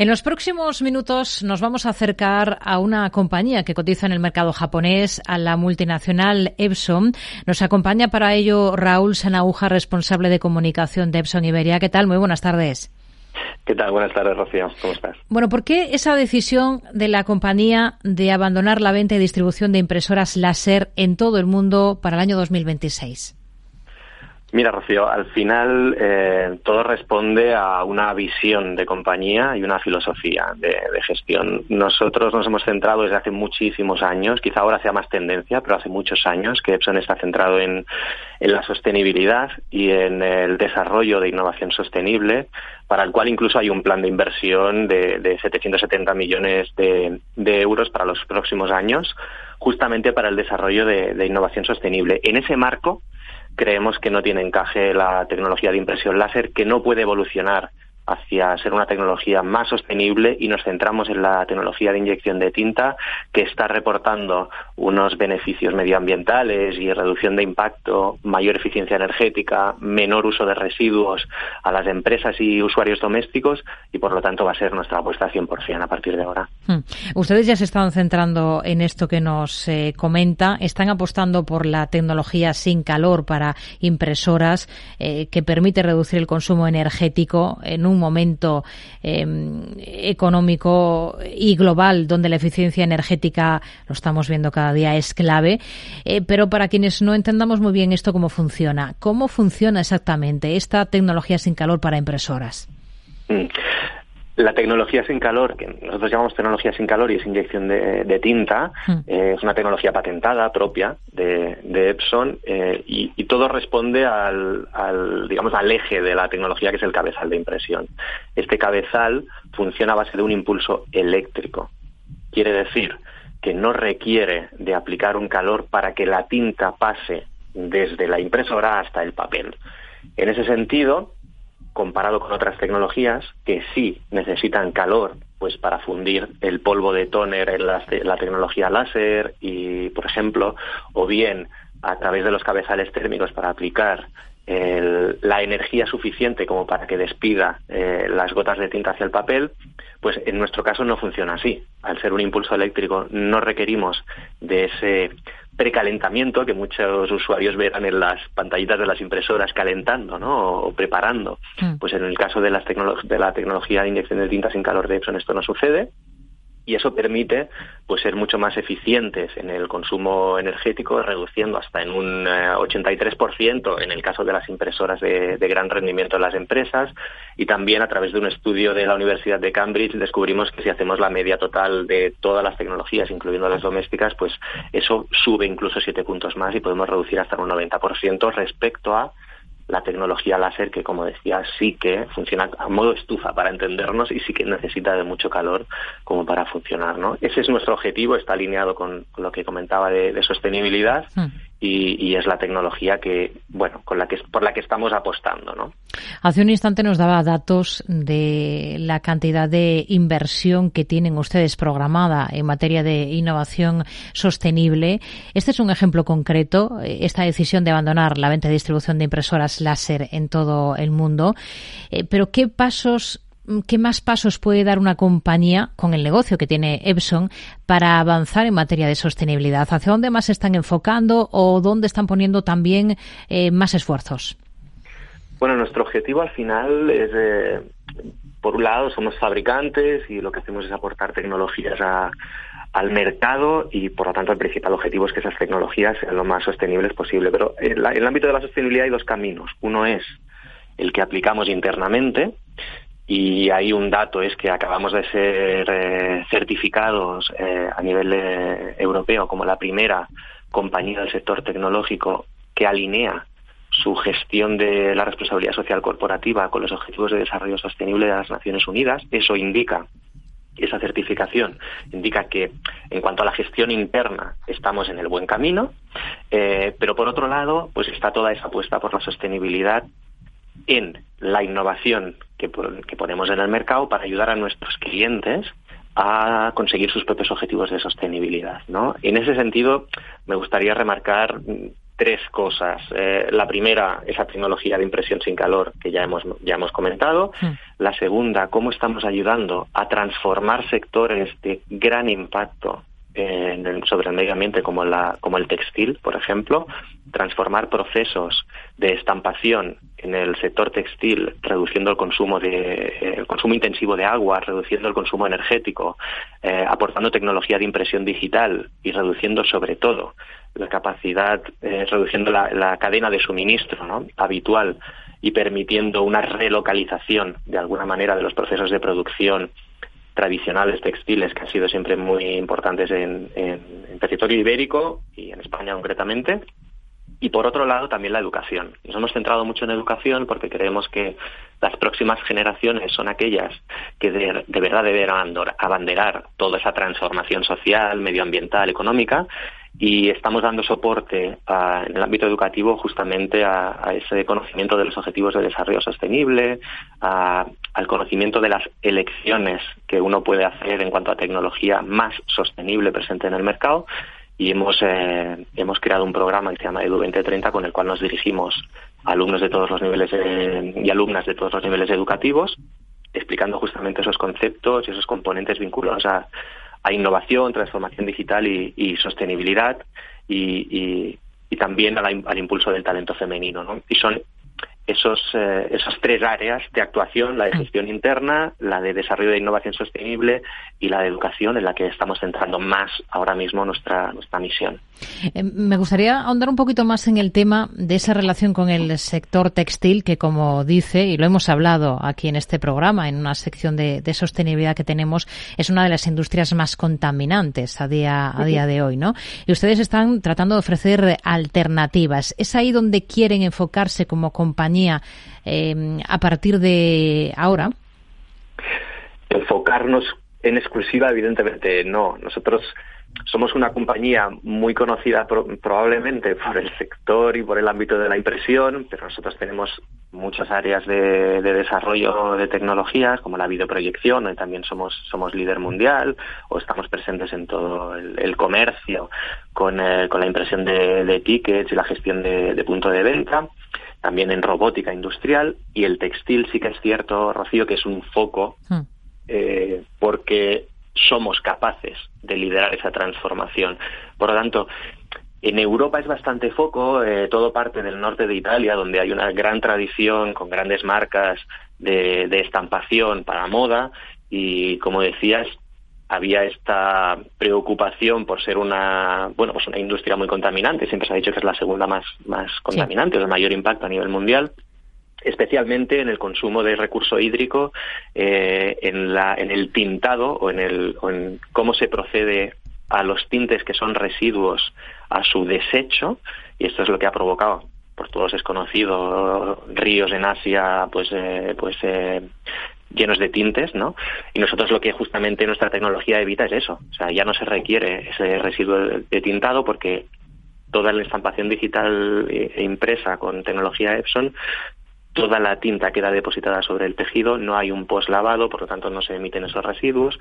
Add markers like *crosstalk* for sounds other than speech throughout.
En los próximos minutos nos vamos a acercar a una compañía que cotiza en el mercado japonés, a la multinacional Epson. Nos acompaña para ello Raúl Sanauja, responsable de comunicación de Epson Iberia. ¿Qué tal? Muy buenas tardes. ¿Qué tal? Buenas tardes, Rocío. ¿Cómo estás? Bueno, ¿por qué esa decisión de la compañía de abandonar la venta y distribución de impresoras láser en todo el mundo para el año 2026? Mira, Rocío, al final eh, todo responde a una visión de compañía y una filosofía de, gestión. Nosotros nos hemos centrado desde hace muchísimos años, quizá ahora sea más tendencia, pero hace muchos años que Epson está centrado en, la sostenibilidad y en el desarrollo de innovación sostenible, para el cual incluso hay un plan de inversión de, de 770 millones de, euros para los próximos años, justamente para el desarrollo de innovación sostenible. En ese marco, creemos que no tiene encaje la tecnología de impresión láser, que no puede evolucionar hacia ser una tecnología más sostenible y nos centramos en la tecnología de inyección de tinta que está reportando unos beneficios medioambientales y reducción de impacto, mayor eficiencia energética, menor uso de residuos a las empresas y usuarios domésticos y por lo tanto va a ser nuestra apuesta 100% a partir de ahora. Hmm. Ustedes ya se están centrando en esto que nos eh, comenta, están apostando por la tecnología sin calor para impresoras eh, que permite reducir el consumo energético en un momento em, económico y global donde la eficiencia energética, lo estamos viendo cada día, es clave. Eh, pero para quienes no entendamos muy bien esto, cómo funciona, ¿cómo funciona exactamente esta tecnología sin calor para impresoras? Mm. La tecnología sin calor, que nosotros llamamos tecnología sin calor y es inyección de, tinta, hmm. eh, es una tecnología patentada propia de, Epson eh, y, todo responde al, digamos, al eje de la tecnología que es el cabezal de impresión. Este cabezal funciona a base de un impulso eléctrico. Quiere decir que no requiere de aplicar un calor para que la tinta pase desde la impresora hasta el papel. En ese sentido, comparado con otras tecnologías que sí necesitan calor pues para fundir el polvo de tóner en la, tecnología láser y por ejemplo o bien a través de los cabezales térmicos para aplicar la energía suficiente como para que despida eh, las gotas de tinta hacia el papel, pues en nuestro caso no funciona así. Al ser un impulso eléctrico no requerimos de ese precalentamiento que muchos usuarios verán en las pantallitas de las impresoras calentando ¿no? o preparando. Mm. Pues en el caso de, las de la tecnología de inyección de tinta sin calor de Epson esto no sucede y eso permite pues ser mucho más eficientes en el consumo energético, reduciendo hasta en un 83% eh, en el caso de las impresoras de, gran rendimiento en las empresas. Y también a través de un estudio de la Universidad de Cambridge descubrimos que si hacemos la media total de todas las tecnologías, incluyendo las domésticas, pues eso sube incluso siete puntos más y podemos reducir hasta un 90% respecto a la tecnología láser que, como decía, sí que funciona a modo estufa para entendernos y sí que necesita de mucho calor como para funcionar, ¿no? Ese es nuestro objetivo, está alineado con, lo que comentaba de, sostenibilidad hmm y, es la tecnología que, bueno, con la que, por la que estamos apostando, ¿no? Hace un instante nos daba datos de la cantidad de inversión que tienen ustedes programada en materia de innovación sostenible. Este es un ejemplo concreto, esta decisión de abandonar la venta y distribución de impresoras láser en todo el mundo. Eh, pero ¿qué pasos ¿qué más pasos puede dar una compañía con el negocio que tiene Epson para avanzar en materia de sostenibilidad? ¿Hacia dónde más se están enfocando o dónde están poniendo también eh, más esfuerzos? Bueno, nuestro objetivo al final es, eh, por un lado, somos fabricantes y lo que hacemos es aportar tecnologías al mercado y por lo tanto el principal objetivo es que esas tecnologías sean lo más sostenibles posible. Pero en, en el ámbito de la sostenibilidad hay dos caminos. Uno es el que aplicamos internamente, y hay un dato es que acabamos de ser eh, certificados eh, a nivel eh, europeo como la primera compañía del sector tecnológico que alinea su gestión de la responsabilidad social corporativa con los objetivos de desarrollo sostenible de las Naciones Unidas. Eso indica esa certificación indica que en cuanto a la gestión interna estamos en el buen camino, pero por otro lado, pues está toda esa apuesta por la sostenibilidad en la innovación que, ponemos en el mercado para ayudar a nuestros clientes a conseguir sus propios objetivos de sostenibilidad. ¿no? En ese sentido, me gustaría remarcar tres cosas. Eh, la primera, esa tecnología de impresión sin calor que ya hemos, ya hemos comentado. Hmm. La segunda, cómo estamos ayudando a transformar sectores de gran impacto sobre el medio ambiente como, la, como el textil, por ejemplo, transformar procesos de estampación en el sector textil, reduciendo el consumo de el consumo intensivo de agua, reduciendo el consumo energético, eh, aportando tecnología de impresión digital y reduciendo sobre todo la capacidad, eh, reduciendo la, cadena de suministro habitual y permitiendo una relocalización de alguna manera de los procesos de producción tradicionales textiles que han sido siempre muy importantes en, territorio ibérico y en España concretamente. Y por otro lado, también la educación. Nos hemos centrado mucho en educación porque creemos que las próximas generaciones son aquellas que de, verdad deben abanderar toda esa transformación social, medioambial, económica y estamos dando soporte en el ámbito educativo justamente a, ese conocimiento de los objetivos de desarrollo sostenible, al conocimiento de las elecciones que uno puede hacer en cuanto a tecnología más sostenible presente en el mercado. Y hemos, eh, hemos creado un programa que se llama Edu 2030 con el cual nos dirigimos a alumnos de todos los niveles eh, y alumnas de todos los niveles educativos explicando justamente esos conceptos y esos componentes vinculados a, a innovación, transformación digital y, sostenibilidad y, también al, impulso del talento femenino. ¿no? Y son esos, eh, esas tres áreas de actuación, la de gestión interna, la de desarrollo de innovación sostenible y la de educación, en la que estamos centrando más ahora mismo nuestra, nuestra misión. Eh, me gustaría ahondar un poquito más en el tema de esa relación con el sector textil, que como dice, y lo hemos hablado aquí en este programa, en una sección de, sostenibilidad que tenemos, es una de las industrias más contaminantes a día, a día de hoy, ¿no? Y ustedes están tratando de ofrecer alternativas. ¿Es ahí donde quieren enfocarse como compañía eh, a partir de ahora? Enfocarnos en exclusiva, evidentemente no. Nosotros somos una compañía muy conocida probablemente por el sector y por el ámbito de la impresión, pero nosotros tenemos muchas áreas de, desarrollo de tecnologías, como la videoproyección, y también somos, somos líder mundial, o estamos presentes en todo el, comercio con, eh, con, la impresión de, tickets y la gestión de, punto de venta también en robótica industrial y el textil sí que es cierto, Rocío, que es un foco hmm. eh, porque somos capaces de liderar esa transformación. Por lo tanto, en Europa es bastante foco, eh, todo parte del norte de Italia, donde hay una gran tradición con grandes marcas de, estampación para moda. Y, como decías, había esta preocupación por ser una bueno pues una industria muy contaminante. Siempre se ha dicho que es la segunda más más contaminante o de mayor impacto a nivel mundial especialmente en el consumo de recurso hídrico, eh, en, la, en el tintado o en, el, o en cómo se procede a los tintes que son residuos a su desecho, y esto es lo que ha provocado, por todos es conocido, ríos en Asia, pues, eh, pues eh, llenos de tintes, ¿no? Y nosotros lo que justamente nuestra tecnología evita es eso, o sea, ya no se requiere ese residuo de tintado porque toda la estampación digital e impresa con tecnología Epson toda la tinta queda depositada sobre el tejido, no hay un post lavado, por lo tanto no se emiten esos residuos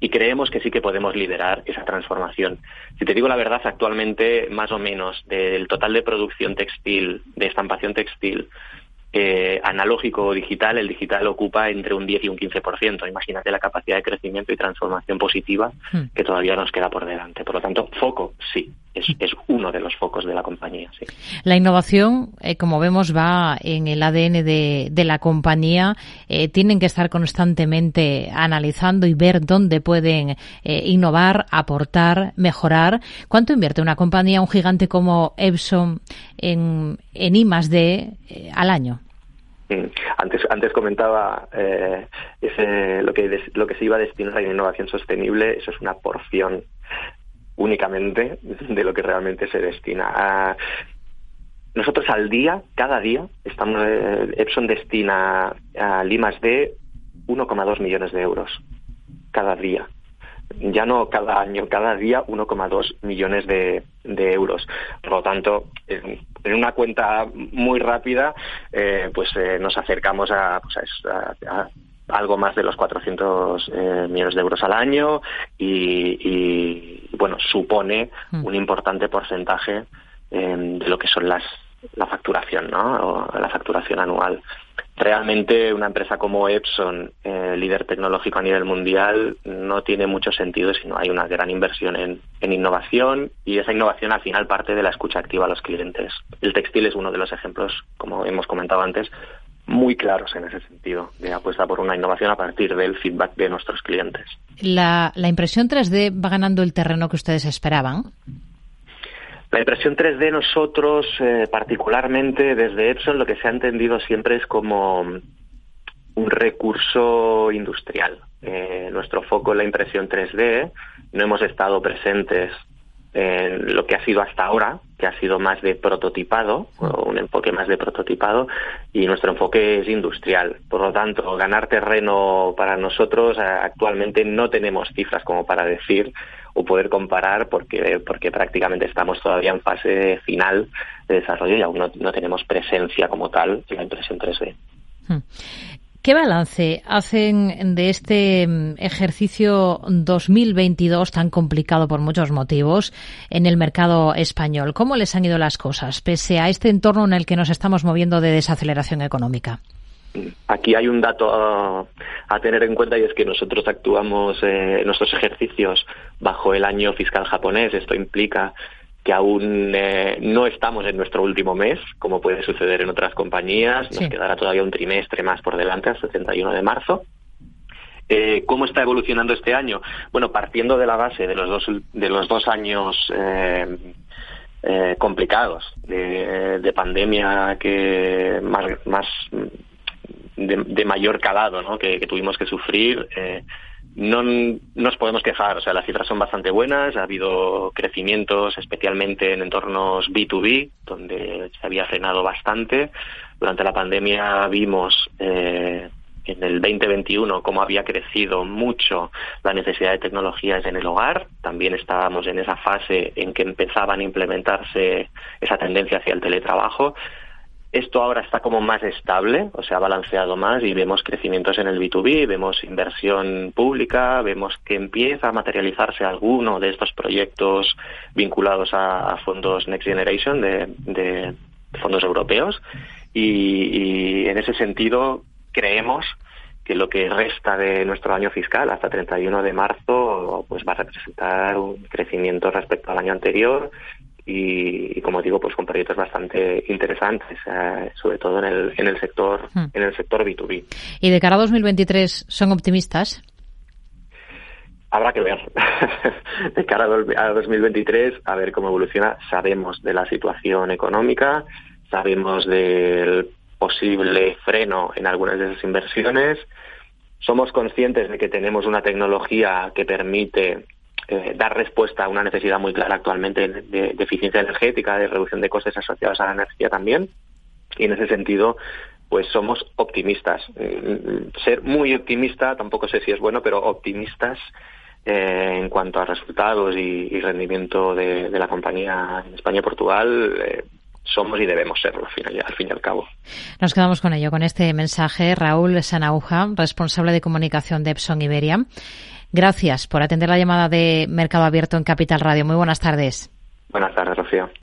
y creemos que sí que podemos liderar esa transformación. Si te digo la verdad, actualmente más o menos del total de producción textil, de estampación textil, eh, analógico o digital, el digital ocupa entre un 10 y un 15%. Imagínate la capacidad de crecimiento y transformación positiva hmm. que todavía nos queda por delante. Por lo tanto, foco, sí, es, uno de los focos de la compañía. Sí. La innovación, eh, como vemos, va en el ADN de, la compañía. Eh, tienen que estar constantemente analizando y ver dónde pueden innovar, aportar, mejorar. ¿Cuánto invierte una compañía, un gigante como Epson, en, en I al año? Mm. Antes, antes comentaba eh, ese, lo, que, lo que se iba a destinar a la innovación sostenible, eso es una porción únicamente de lo que realmente se destina. A, nosotros al día, cada día, estamos, eh, Epson destina a Limas de 1,2 millones de euros cada día ya no cada año, cada día 1,2 millones de, euros. Por lo tanto, en, una cuenta muy rápida, eh, pues eh, nos acercamos pues, a, algo más de los 400 eh, millones de euros al año y, bueno, supone mm. un importante porcentaje de lo que son las la facturación, ¿no? O la facturación anual. Realmente una empresa como Epson, eh, líder tecnológico a nivel mundial, no tiene mucho sentido si no hay una gran inversión en, en, innovación y esa innovación al final parte de la escucha activa a los clientes. El textil es uno de los ejemplos, como hemos comentado antes, muy claros en ese sentido, de apuesta por una innovación a partir del feedback de nuestros clientes. ¿La, la impresión 3D va ganando el terreno que ustedes esperaban? La impresión 3D nosotros, eh, particularmente desde Epson, lo que se ha entendido siempre es como un recurso industrial. Eh, nuestro foco es la impresión 3D. No hemos estado presentes en lo que ha sido hasta ahora, que ha sido más de prototipado, o un enfoque más de prototipado, y nuestro enfoque es industrial. Por lo tanto, ganar terreno para nosotros actualmente no tenemos cifras como para decir o poder comparar porque, porque prácticamente estamos todavía en fase final de desarrollo y aún no, tenemos presencia como tal en la impresión 3D. ¿Qué balance hacen de este mm, ejercicio 2022 tan complicado por muchos motivos en el mercado español? ¿Cómo les han ido las cosas pese a este entorno en el que nos estamos moviendo de desaceleración económica? Aquí hay un dato a, tener en cuenta y es que nosotros actuamos eh, nuestros ejercicios bajo el año fiscal japonés. Esto implica que aún eh, no estamos en nuestro último mes, como puede suceder en otras compañías. Nos quedará todavía un trimestre más por delante, hasta el 31 de marzo. Eh, ¿Cómo está evolucionando este año? Bueno, partiendo de la base de los dos, de los dos años complicados de, pandemia que más, más de, mayor calado ¿no? que, tuvimos que sufrir. No nos podemos quejar, o sea, las cifras son bastante buenas, ha habido crecimientos especialmente en entornos B2B, donde se había frenado bastante. Durante la pandemia vimos eh, en el 2021 cómo había crecido mucho la necesidad de tecnologías en el hogar. También estábamos en esa fase en que empezaban a implementarse esa tendencia hacia el teletrabajo. Esto ahora está como más estable, o sea, ha balanceado más y vemos crecimientos en el B2B, vemos inversión pública, vemos que empieza a materializarse alguno de estos proyectos vinculados a, fondos Next Generation de, fondos europeos. Y, y en ese sentido creemos que lo que resta de nuestro año fiscal hasta 31 de marzo pues va a representar un crecimiento respecto al año anterior y, como digo, pues con proyectos bastante interesantes, eh, sobre todo en el, en el sector hmm. en el sector B2B. ¿Y de cara a 2023 son optimistas? Habrá que ver. *laughs* de cara a 2023, a ver cómo evoluciona. Sabemos de la situación económica, sabemos del posible freno en algunas de esas inversiones. Somos conscientes de que tenemos una tecnología que permite eh, dar respuesta a una necesidad muy clara actualmente de, eficiencia energética, de reducción de costes asociados a la energía también. Y en ese sentido, pues somos optimistas. Mm, ser muy optimista, tampoco sé si es bueno, pero optimistas eh, en cuanto a resultados y, rendimiento de, la compañía en España y Portugal. Eh, somos y debemos serlo al, final, al fin y al cabo. Nos quedamos con ello, con este mensaje. Raúl Sanauja, responsable de comunicación de Epson Iberia. Gracias por atender la llamada de Mercado Abierto en Capital Radio. Muy buenas tardes. Buenas tardes, Rocío.